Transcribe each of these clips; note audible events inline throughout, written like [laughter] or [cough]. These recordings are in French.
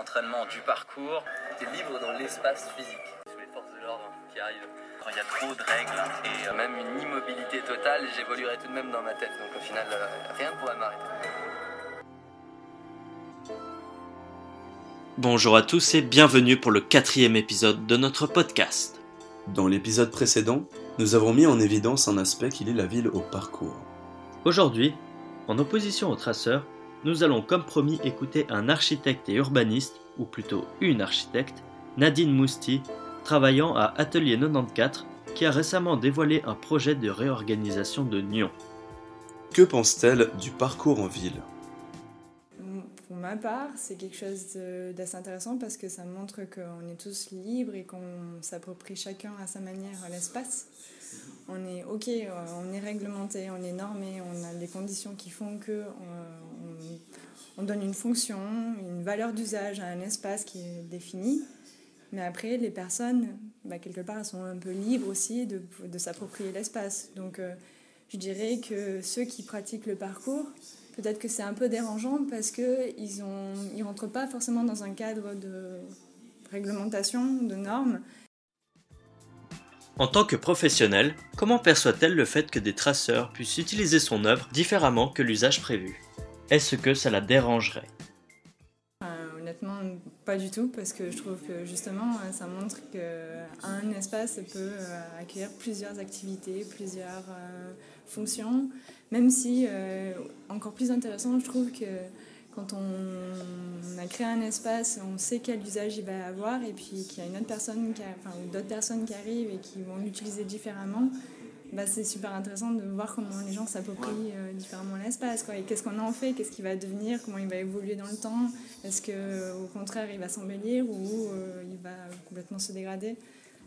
Entraînement du parcours. Tu es libre dans l'espace physique. Sous les forces de l'ordre qui arrivent. Quand il y a trop de règles et euh, même une immobilité totale, j'évoluerai tout de même dans ma tête. Donc au final, euh, rien ne pourra m'arrêter. Bonjour à tous et bienvenue pour le quatrième épisode de notre podcast. Dans l'épisode précédent, nous avons mis en évidence un aspect qui lie la ville au parcours. Aujourd'hui, en opposition aux traceurs, nous allons comme promis écouter un architecte et urbaniste, ou plutôt une architecte, Nadine Mousti, travaillant à Atelier 94, qui a récemment dévoilé un projet de réorganisation de Nyon. Que pense-t-elle du parcours en ville? Pour ma part, c'est quelque chose d'assez intéressant parce que ça montre qu'on est tous libres et qu'on s'approprie chacun à sa manière l'espace. On est ok, on est réglementé, on est normé, on a des conditions qui font que on, donne une fonction, une valeur d'usage à un espace qui est défini. Mais après, les personnes, bah, quelque part, elles sont un peu libres aussi de, de s'approprier l'espace. Donc, euh, je dirais que ceux qui pratiquent le parcours, peut-être que c'est un peu dérangeant parce qu'ils ne ils rentrent pas forcément dans un cadre de réglementation, de normes. En tant que professionnel, comment perçoit-elle le fait que des traceurs puissent utiliser son œuvre différemment que l'usage prévu? Est-ce que ça la dérangerait? Pas du tout, parce que je trouve que justement, ça montre qu'un espace peut euh, accueillir plusieurs activités, plusieurs euh, fonctions, même si, euh, encore plus intéressant, je trouve que quand on a créé un espace, on sait quel usage il va avoir, et puis qu'il y a une autre personne, qui ou d'autres personnes qui arrivent et qui vont l'utiliser différemment, bah, c'est super intéressant de voir comment les gens s'approprient euh, différemment l'espace. Et qu'est-ce qu'on en fait, qu'est-ce qu'il va devenir, comment il va évoluer dans le temps? Est-ce qu'au contraire, il va s'embellir ou euh, il va complètement se dégrader?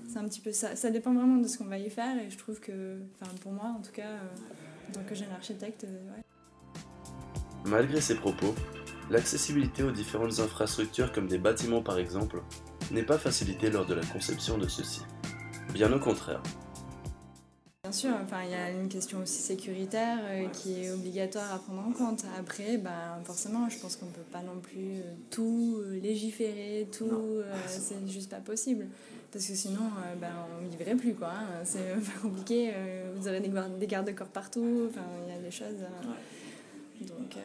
C'est un petit peu ça. Ça dépend vraiment de ce qu'on va y faire. Et je trouve que, pour moi en tout cas, euh, en tant que jeune architecte, Malgré ces propos, l'accessibilité aux différentes infrastructures comme des bâtiments par exemple n'est pas facilitée lors de la conception de ceux-ci. Bien au contraire. Sûr, enfin, il y a une question aussi sécuritaire euh, qui est obligatoire à prendre en compte. Après, ben, forcément, je pense qu'on ne peut pas non plus euh, tout euh, légiférer, tout, [laughs] c'est juste pas possible. Parce que sinon, ben, on n'y verrait plus. Quoi, hein. C'est [laughs] pas compliqué, vous aurez des gardes-corps partout, enfin, il y a des choses. Donc,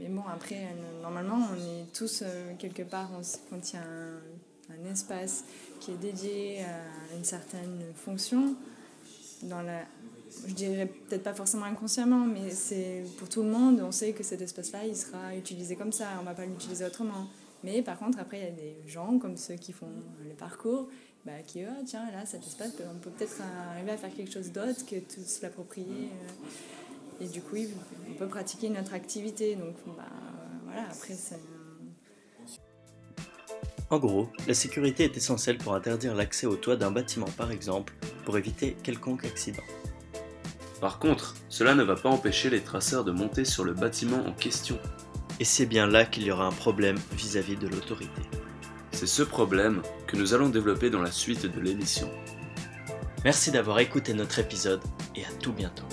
mais bon, après, normalement, on est tous quelque part, on, tient un, un, espace qui est dédié à une certaine fonction dans la, je dirais peut-être pas forcément inconsciemment, mais c'est pour tout le monde, on sait que cet espace-là, il sera utilisé comme ça, on va pas l'utiliser autrement. Mais par contre, après, il y a des gens comme ceux qui font le parcours, bah, qui, oh, tiens, là, cet espace, on peut peut-être arriver à faire quelque chose d'autre que de se l'approprier. Euh, et du coup, on peut pratiquer notre activité. Donc, bah, voilà, après, c'est en gros, la sécurité est essentielle pour interdire l'accès au toit d'un bâtiment par exemple, pour éviter quelconque accident. Par contre, cela ne va pas empêcher les traceurs de monter sur le bâtiment en question. Et c'est bien là qu'il y aura un problème vis-à-vis de l'autorité. C'est ce problème que nous allons développer dans la suite de l'émission. Merci d'avoir écouté notre épisode et à tout bientôt.